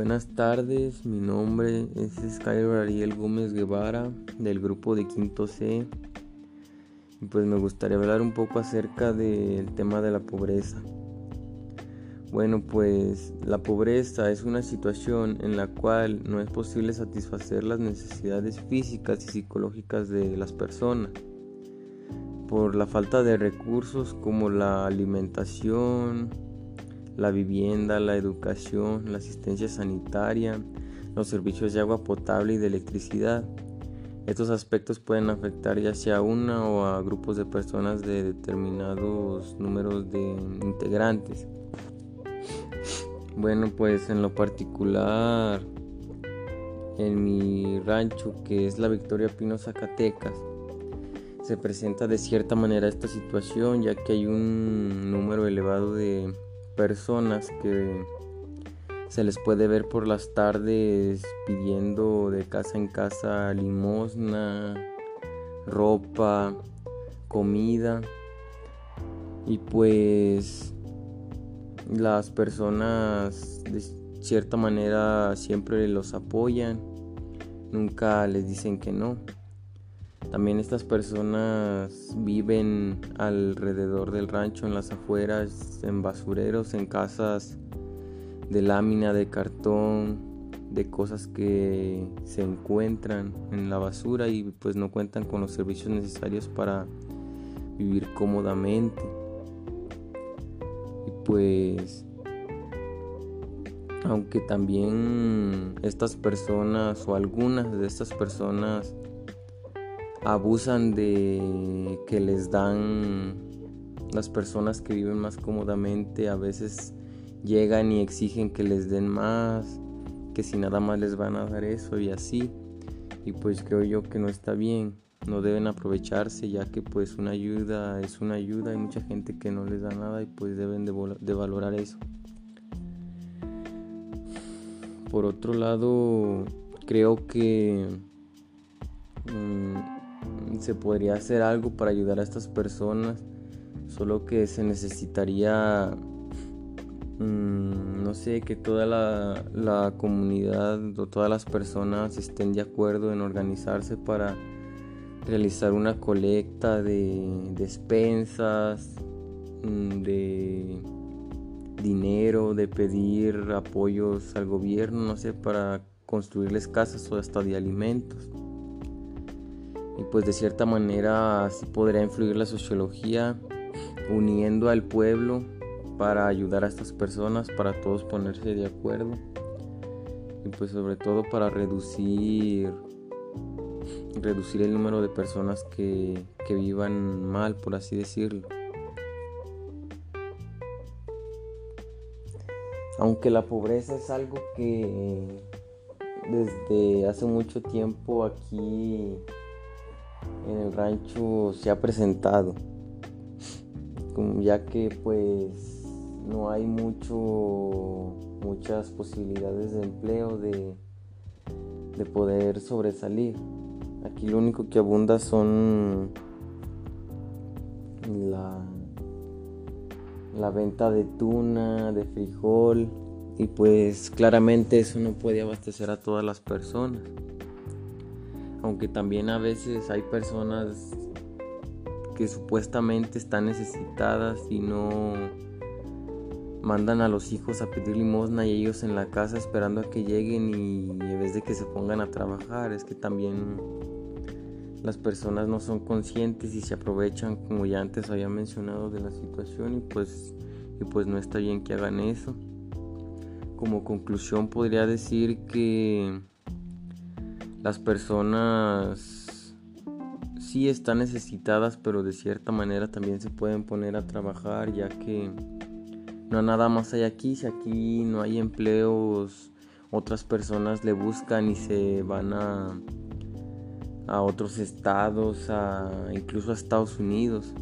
Buenas tardes, mi nombre es Skyler Ariel Gómez Guevara del grupo de Quinto C. Y pues me gustaría hablar un poco acerca del tema de la pobreza. Bueno, pues la pobreza es una situación en la cual no es posible satisfacer las necesidades físicas y psicológicas de las personas por la falta de recursos como la alimentación, la vivienda, la educación, la asistencia sanitaria, los servicios de agua potable y de electricidad. Estos aspectos pueden afectar ya sea a una o a grupos de personas de determinados números de integrantes. Bueno, pues en lo particular, en mi rancho, que es la Victoria Pino Zacatecas, se presenta de cierta manera esta situación, ya que hay un número elevado de personas que se les puede ver por las tardes pidiendo de casa en casa limosna, ropa, comida y pues las personas de cierta manera siempre los apoyan, nunca les dicen que no. También estas personas viven alrededor del rancho, en las afueras, en basureros, en casas de lámina, de cartón, de cosas que se encuentran en la basura y pues no cuentan con los servicios necesarios para vivir cómodamente. Y pues aunque también estas personas o algunas de estas personas abusan de que les dan las personas que viven más cómodamente, a veces llegan y exigen que les den más, que si nada más les van a dar eso y así. Y pues creo yo que no está bien, no deben aprovecharse ya que pues una ayuda es una ayuda, hay mucha gente que no les da nada y pues deben de, valorar eso. Por otro lado, creo que mm, se podría hacer algo para ayudar a estas personas, solo que se necesitaría, mm, no sé, que toda la, comunidad o todas las personas estén de acuerdo en organizarse para realizar una colecta de despensas, mm, de dinero, de pedir apoyos al gobierno, no sé, para construirles casas o hasta de alimentos y pues de cierta manera así podría influir la sociología uniendo al pueblo para ayudar a estas personas, para todos ponerse de acuerdo y pues sobre todo para reducir reducir el número de personas que, que vivan mal, por así decirlo. Aunque la pobreza es algo que desde hace mucho tiempo aquí en el rancho se ha presentado, ya que pues no hay mucho, muchas posibilidades de empleo, de, de poder sobresalir. Aquí lo único que abunda son la, la venta de tuna, de frijol, y pues claramente eso no puede abastecer a todas las personas aunque también a veces hay personas que supuestamente están necesitadas y no mandan a los hijos a pedir limosna y ellos en la casa esperando a que lleguen y en vez de que se pongan a trabajar. Es que también las personas no son conscientes y se aprovechan como ya antes había mencionado de la situación y pues y pues no está bien que hagan eso. Como conclusión podría decir que las personas sí están necesitadas, pero de cierta manera también se pueden poner a trabajar, ya que no nada más hay aquí, si aquí no hay empleos, otras personas le buscan y se van a, a otros estados, a, incluso a Estados Unidos.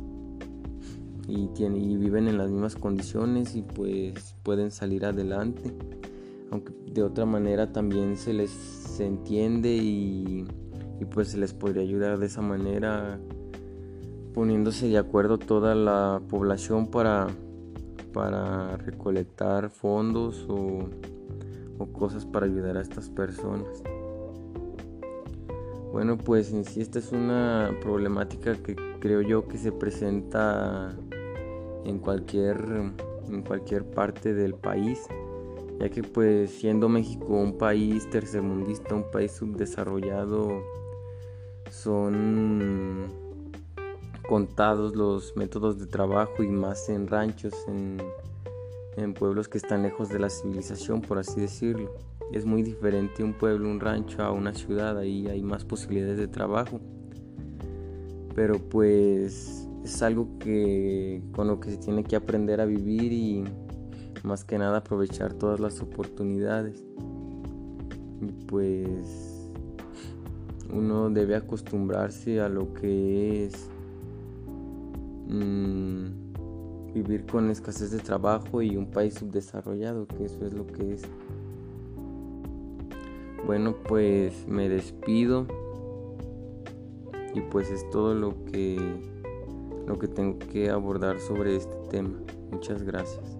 Y, tienen, y viven en las mismas condiciones y pues pueden salir adelante aunque de otra manera también se les entiende y, pues se les podría ayudar de esa manera poniéndose de acuerdo toda la población para, para recolectar fondos o, o cosas para ayudar a estas personas. Bueno, pues en sí esta es una problemática que creo yo que se presenta en cualquier en cualquier parte del país, ya que pues siendo México un país tercermundista, un país subdesarrollado, son contados los métodos de trabajo y más en ranchos, en, en pueblos que están lejos de la civilización, por así decirlo. Es muy diferente un pueblo, un rancho a una ciudad, ahí hay más posibilidades de trabajo. Pero pues es algo que con lo que se tiene que aprender a vivir y más que nada aprovechar todas las oportunidades. Y pues uno debe acostumbrarse a lo que es mm, vivir con escasez de trabajo y un país subdesarrollado, que eso es lo que es. Bueno, pues me despido y pues es todo lo que lo que tengo que abordar sobre este tema. Muchas gracias.